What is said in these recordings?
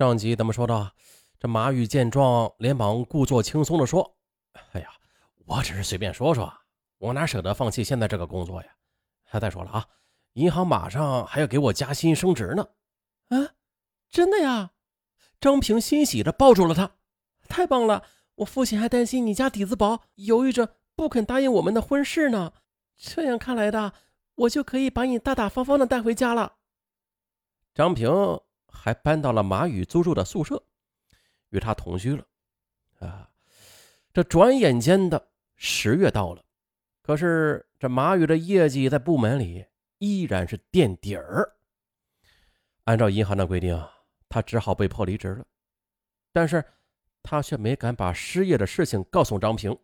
上集咱们说到，这马宇见状，连忙故作轻松地说：“哎呀，我只是随便说说，我哪舍得放弃现在这个工作呀？还再说了啊，银行马上还要给我加薪升职呢。”啊，真的呀？张平欣喜地抱住了他，太棒了！我父亲还担心你家底子薄，犹豫着不肯答应我们的婚事呢。这样看来的，我就可以把你大大方方的带回家了。张平。还搬到了马宇租住的宿舍，与他同居了。啊，这转眼间的十月到了，可是这马宇的业绩在部门里依然是垫底儿。按照银行的规定，他只好被迫离职了。但是，他却没敢把失业的事情告诉张平。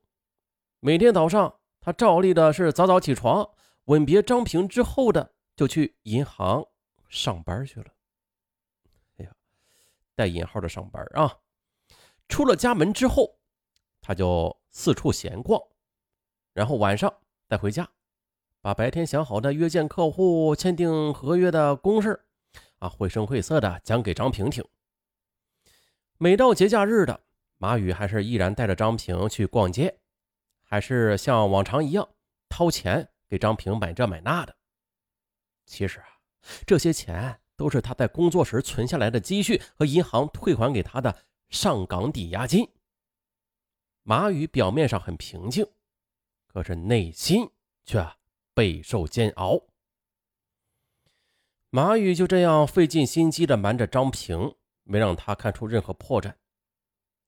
每天早上，他照例的是早早起床，吻别张平之后的就去银行上班去了。带引号的上班啊，出了家门之后，他就四处闲逛，然后晚上再回家，把白天想好的约见客户、签订合约的公事啊，绘声绘色的讲给张平听。每到节假日的，马宇还是依然带着张平去逛街，还是像往常一样掏钱给张平买这买那的。其实啊，这些钱。都是他在工作时存下来的积蓄和银行退还给他的上岗抵押金。马宇表面上很平静，可是内心却备受煎熬。马宇就这样费尽心机的瞒着张平，没让他看出任何破绽。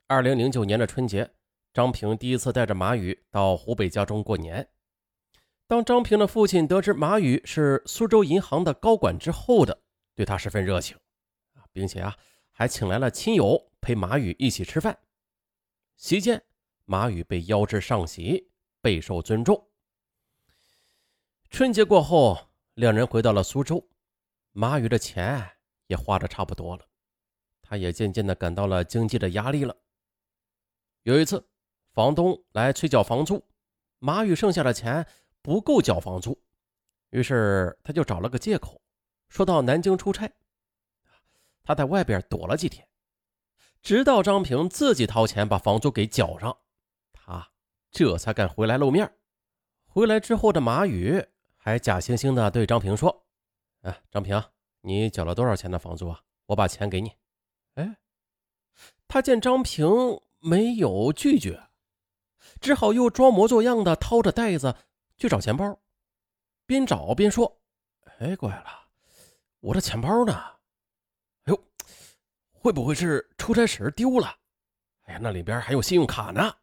二零零九年的春节，张平第一次带着马宇到湖北家中过年。当张平的父亲得知马宇是苏州银行的高管之后的。对他十分热情，啊，并且啊，还请来了亲友陪马宇一起吃饭。席间，马宇被邀至上席，备受尊重。春节过后，两人回到了苏州，马宇的钱也花的差不多了，他也渐渐的感到了经济的压力了。有一次，房东来催缴房租，马宇剩下的钱不够缴房租，于是他就找了个借口。说到南京出差，他在外边躲了几天，直到张平自己掏钱把房租给缴上，他这才敢回来露面。回来之后的马宇还假惺惺的对张平说：“哎，张平，你缴了多少钱的房租啊？我把钱给你。”哎，他见张平没有拒绝，只好又装模作样的掏着袋子去找钱包，边找边说：“哎，怪了。”我的钱包呢？哎呦，会不会是出差时丢了？哎呀，那里边还有信用卡呢。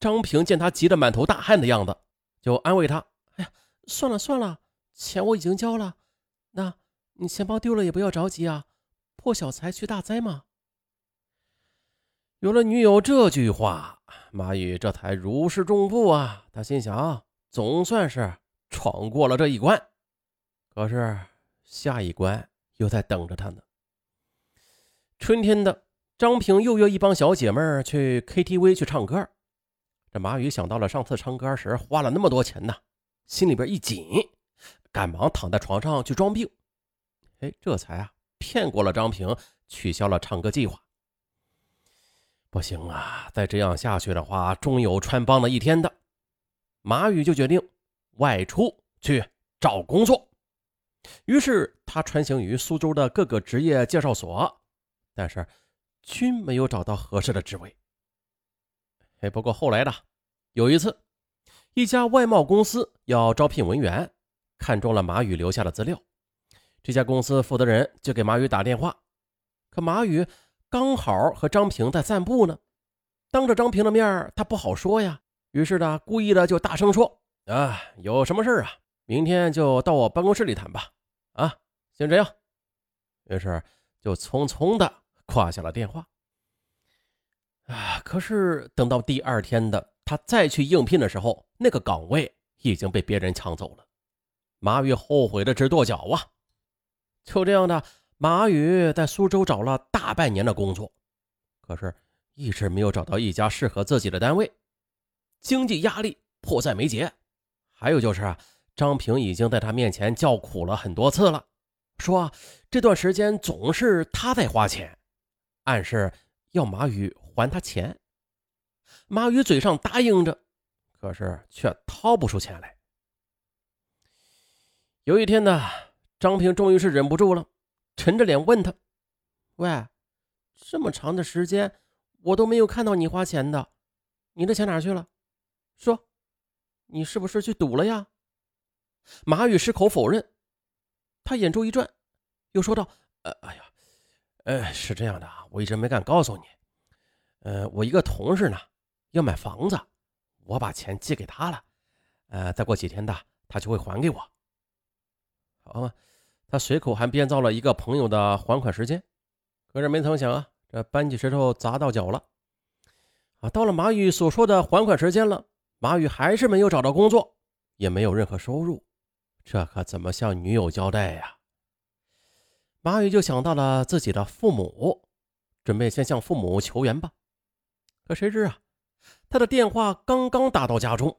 张平见他急得满头大汗的样子，就安慰他：“哎呀，算了算了，钱我已经交了。那你钱包丢了也不要着急啊，破小财去大灾嘛。”有了女友这句话，马宇这才如释重负啊。他心想，总算是闯过了这一关。可是。下一关又在等着他呢。春天的张平又约一帮小姐妹去 KTV 去唱歌。这马宇想到了上次唱歌时花了那么多钱呢，心里边一紧，赶忙躺在床上去装病。哎，这才啊骗过了张平，取消了唱歌计划。不行啊，再这样下去的话，终有穿帮的一天的。马宇就决定外出去找工作。于是他穿行于苏州的各个职业介绍所，但是均没有找到合适的职位。哎，不过后来的有一次，一家外贸公司要招聘文员，看中了马宇留下的资料。这家公司负责人就给马宇打电话，可马宇刚好和张平在散步呢，当着张平的面他不好说呀。于是呢，故意的就大声说：“啊，有什么事啊？”明天就到我办公室里谈吧，啊，先这样。于是就匆匆的挂下了电话。啊，可是等到第二天的他再去应聘的时候，那个岗位已经被别人抢走了。马宇后悔的直跺脚啊！就这样的，马宇在苏州找了大半年的工作，可是一直没有找到一家适合自己的单位，经济压力迫在眉睫。还有就是啊。张平已经在他面前叫苦了很多次了，说这段时间总是他在花钱，暗示要马宇还他钱。马宇嘴上答应着，可是却掏不出钱来。有一天呢，张平终于是忍不住了，沉着脸问他：“喂，这么长的时间，我都没有看到你花钱的，你的钱哪去了？说，你是不是去赌了呀？”马宇矢口否认，他眼珠一转，又说道：“呃，哎呀，呃，是这样的啊，我一直没敢告诉你。呃，我一个同事呢要买房子，我把钱寄给他了。呃，再过几天的，他就会还给我。好嘛，他随口还编造了一个朋友的还款时间。可是没曾想啊，这搬起石头砸到脚了。啊，到了马宇所说的还款时间了，马宇还是没有找到工作，也没有任何收入。这可怎么向女友交代呀？马宇就想到了自己的父母，准备先向父母求援吧。可谁知啊，他的电话刚刚打到家中，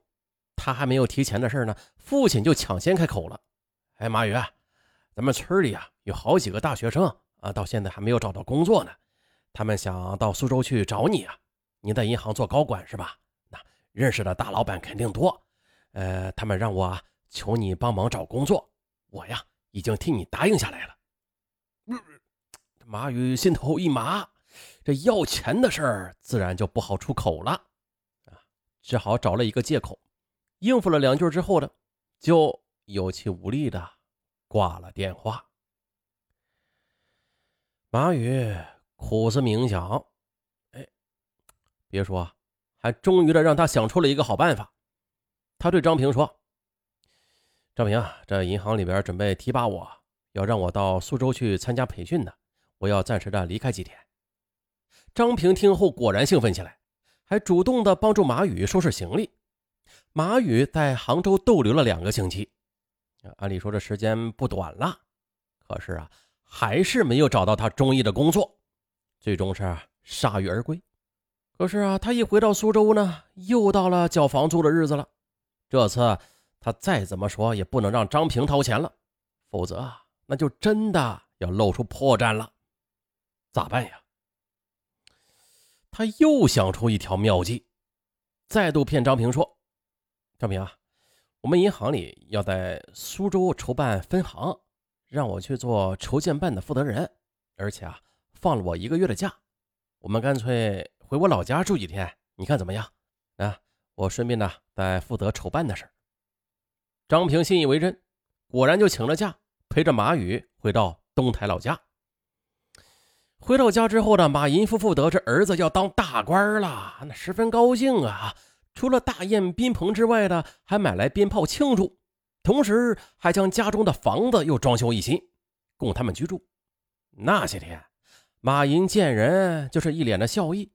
他还没有提钱的事呢，父亲就抢先开口了：“哎，马宇，咱们村里啊有好几个大学生啊，到现在还没有找到工作呢，他们想到苏州去找你啊。你在银行做高管是吧？那认识的大老板肯定多。呃，他们让我。”求你帮忙找工作，我呀已经替你答应下来了。马宇心头一麻，这要钱的事儿自然就不好出口了啊，只好找了一个借口，应付了两句之后的，就有气无力的挂了电话。马宇苦思冥想，哎，别说，还终于的让他想出了一个好办法。他对张平说。张平啊，这银行里边准备提拔我，要让我到苏州去参加培训呢。我要暂时的离开几天。张平听后果然兴奋起来，还主动的帮助马宇收拾行李。马宇在杭州逗留了两个星期，按理说这时间不短了，可是啊，还是没有找到他中意的工作，最终是铩羽而归。可是啊，他一回到苏州呢，又到了交房租的日子了。这次。他再怎么说也不能让张平掏钱了，否则啊那就真的要露出破绽了。咋办呀？他又想出一条妙计，再度骗张平说：“张平啊，我们银行里要在苏州筹办分行，让我去做筹建办的负责人，而且啊，放了我一个月的假。我们干脆回我老家住几天，你看怎么样？啊，我顺便呢再负责筹办的事。”张平信以为真，果然就请了假，陪着马宇回到东台老家。回到家之后呢，马银夫妇得知儿子要当大官了，那十分高兴啊！除了大宴宾朋之外的，还买来鞭炮庆祝，同时还将家中的房子又装修一新，供他们居住。那些天，马银见人就是一脸的笑意。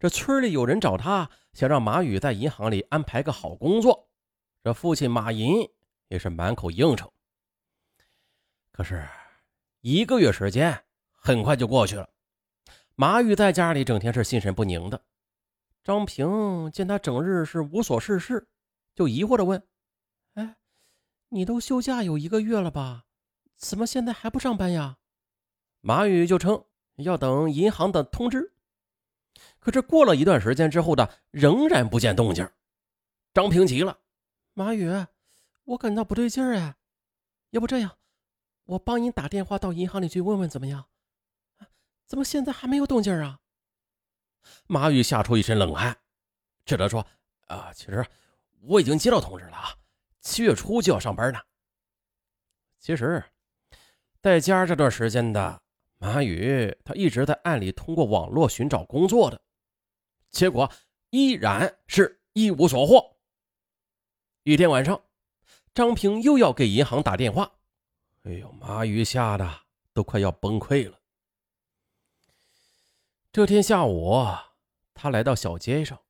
这村里有人找他，想让马宇在银行里安排个好工作，这父亲马银。也是满口应承，可是一个月时间很快就过去了。马宇在家里整天是心神不宁的。张平见他整日是无所事事，就疑惑的问：“哎，你都休假有一个月了吧？怎么现在还不上班呀？”马宇就称要等银行的通知。可是过了一段时间之后的，仍然不见动静。张平急了：“马宇。”我感到不对劲儿哎，要不这样，我帮你打电话到银行里去问问怎么样？怎么现在还没有动静啊？马宇吓出一身冷汗，只得说：“啊，其实我已经接到通知了啊，七月初就要上班呢。”其实，在家这段时间的马宇，他一直在暗里通过网络寻找工作的，结果依然是一无所获。一天晚上。张平又要给银行打电话，哎呦，马宇吓得都快要崩溃了。这天下午，他来到小街上，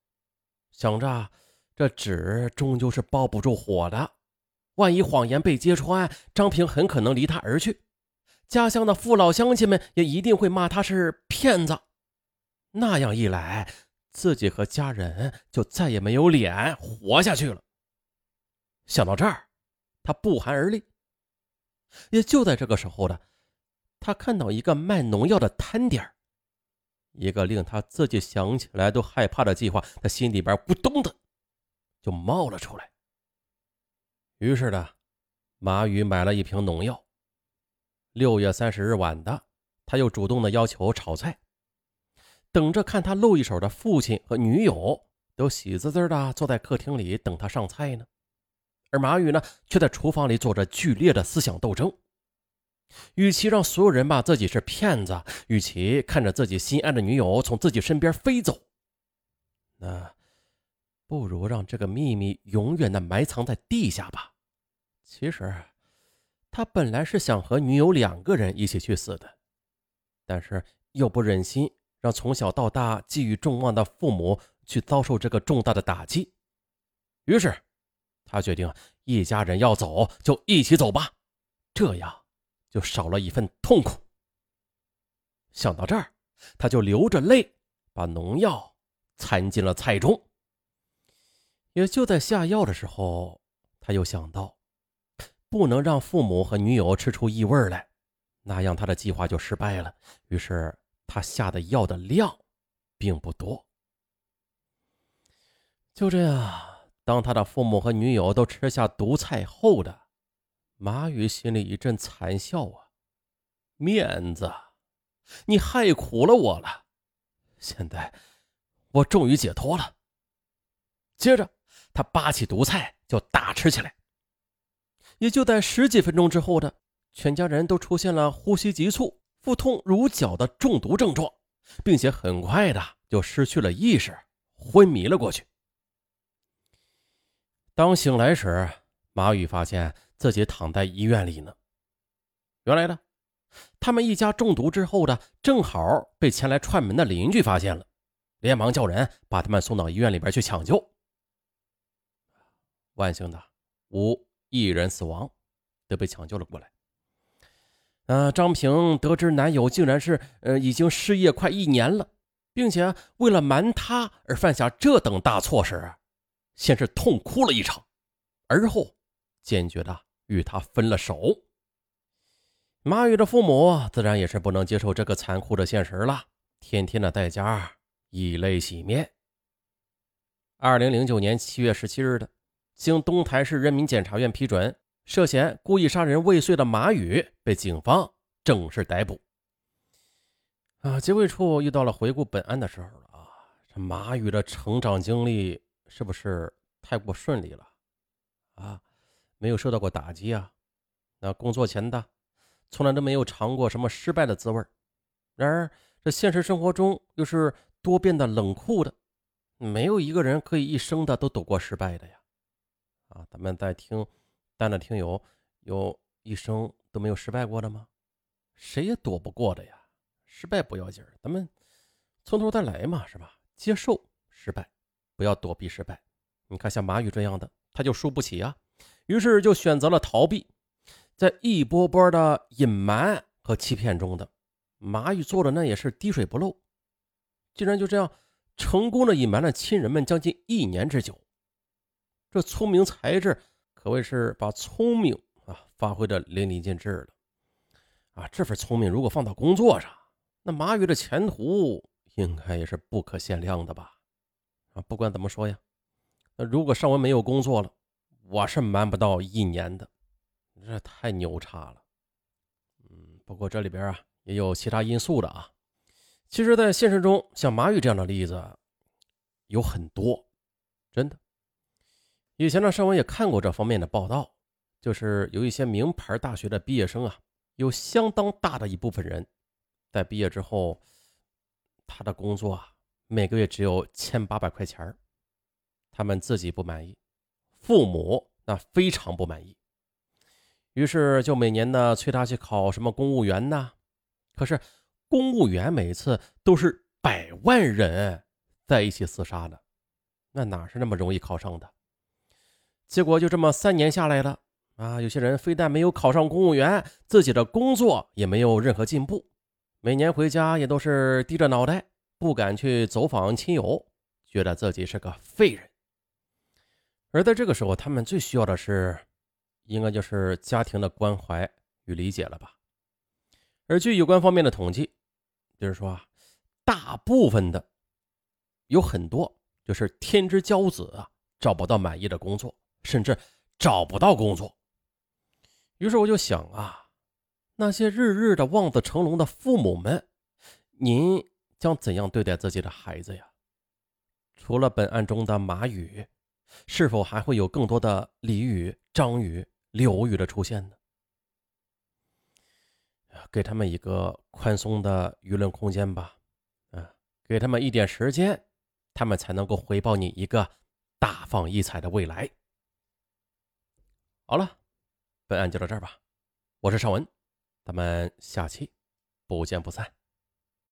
想着这纸终究是包不住火的，万一谎言被揭穿，张平很可能离他而去，家乡的父老乡亲们也一定会骂他是骗子。那样一来，自己和家人就再也没有脸活下去了。想到这儿。他不寒而栗。也就在这个时候的，他看到一个卖农药的摊点一个令他自己想起来都害怕的计划，他心里边咕咚的就冒了出来。于是呢，马宇买了一瓶农药。六月三十日晚的，他又主动的要求炒菜，等着看他露一手的父亲和女友都喜滋滋的坐在客厅里等他上菜呢，而马宇呢，却在厨房里做着剧烈的思想斗争。与其让所有人骂自己是骗子，与其看着自己心爱的女友从自己身边飞走，那不如让这个秘密永远的埋藏在地下吧。其实，他本来是想和女友两个人一起去死的，但是又不忍心让从小到大寄予众望的父母去遭受这个重大的打击，于是，他决定一家人要走就一起走吧，这样。就少了一份痛苦。想到这儿，他就流着泪把农药掺进了菜中。也就在下药的时候，他又想到不能让父母和女友吃出异味来，那样他的计划就失败了。于是他下的药的量并不多。就这样，当他的父母和女友都吃下毒菜后的。马宇心里一阵惨笑啊！面子，你害苦了我了。现在我终于解脱了。接着，他扒起毒菜就大吃起来。也就在十几分钟之后的，全家人都出现了呼吸急促、腹痛如绞的中毒症状，并且很快的就失去了意识，昏迷了过去。当醒来时，马宇发现。自己躺在医院里呢。原来呢，他们一家中毒之后的，正好被前来串门的邻居发现了，连忙叫人把他们送到医院里边去抢救。万幸的，无一人死亡，都被抢救了过来。呃，张平得知男友竟然是呃已经失业快一年了，并且为了瞒他而犯下这等大错时，先是痛哭了一场，而后坚决的。与他分了手，马宇的父母自然也是不能接受这个残酷的现实了，天天的在家以泪洗面。二零零九年七月十七日的，经东台市人民检察院批准，涉嫌故意杀人未遂的马宇被警方正式逮捕。啊，结尾处又到了回顾本案的时候了啊！这马宇的成长经历是不是太过顺利了啊？没有受到过打击啊，那工作前的从来都没有尝过什么失败的滋味然而这现实生活中又是多变的冷酷的，没有一个人可以一生的都躲过失败的呀！啊，咱们在听，单的听友有一生都没有失败过的吗？谁也躲不过的呀！失败不要紧咱们从头再来嘛，是吧？接受失败，不要躲避失败。你看像马宇这样的，他就输不起啊！于是就选择了逃避，在一波波的隐瞒和欺骗中的马宇做的那也是滴水不漏，竟然就这样成功的隐瞒了亲人们将近一年之久。这聪明才智可谓是把聪明啊发挥的淋漓尽致了。啊，这份聪明如果放到工作上，那马宇的前途应该也是不可限量的吧？啊，不管怎么说呀，那如果尚文没有工作了。我是瞒不到一年的，这太牛叉了。嗯，不过这里边啊也有其他因素的啊。其实，在现实中，像马宇这样的例子有很多，真的。以前呢，尚文也看过这方面的报道，就是有一些名牌大学的毕业生啊，有相当大的一部分人在毕业之后，他的工作啊每个月只有千八百块钱他们自己不满意。父母那非常不满意，于是就每年呢催他去考什么公务员呢？可是公务员每次都是百万人在一起厮杀的，那哪是那么容易考上的？结果就这么三年下来了啊！有些人非但没有考上公务员，自己的工作也没有任何进步，每年回家也都是低着脑袋，不敢去走访亲友，觉得自己是个废人。而在这个时候，他们最需要的是，应该就是家庭的关怀与理解了吧？而据有关方面的统计，就是说啊，大部分的有很多就是天之骄子啊，找不到满意的工作，甚至找不到工作。于是我就想啊，那些日日的望子成龙的父母们，您将怎样对待自己的孩子呀？除了本案中的马宇，是否还会有更多的李宇、张宇、刘宇的出现呢？给他们一个宽松的舆论空间吧，啊，给他们一点时间，他们才能够回报你一个大放异彩的未来。好了。本案就到这儿吧，我是尚文，咱们下期不见不散。